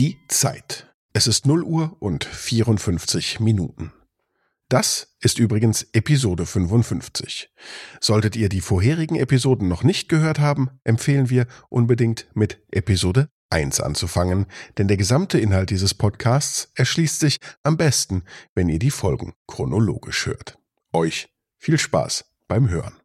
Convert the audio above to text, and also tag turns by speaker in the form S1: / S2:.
S1: Die Zeit. Es ist 0 Uhr und 54 Minuten. Das ist übrigens Episode 55. Solltet ihr die vorherigen Episoden noch nicht gehört haben, empfehlen wir unbedingt mit Episode 1 anzufangen, denn der gesamte Inhalt dieses Podcasts erschließt sich am besten, wenn ihr die Folgen chronologisch hört. Euch viel Spaß beim Hören.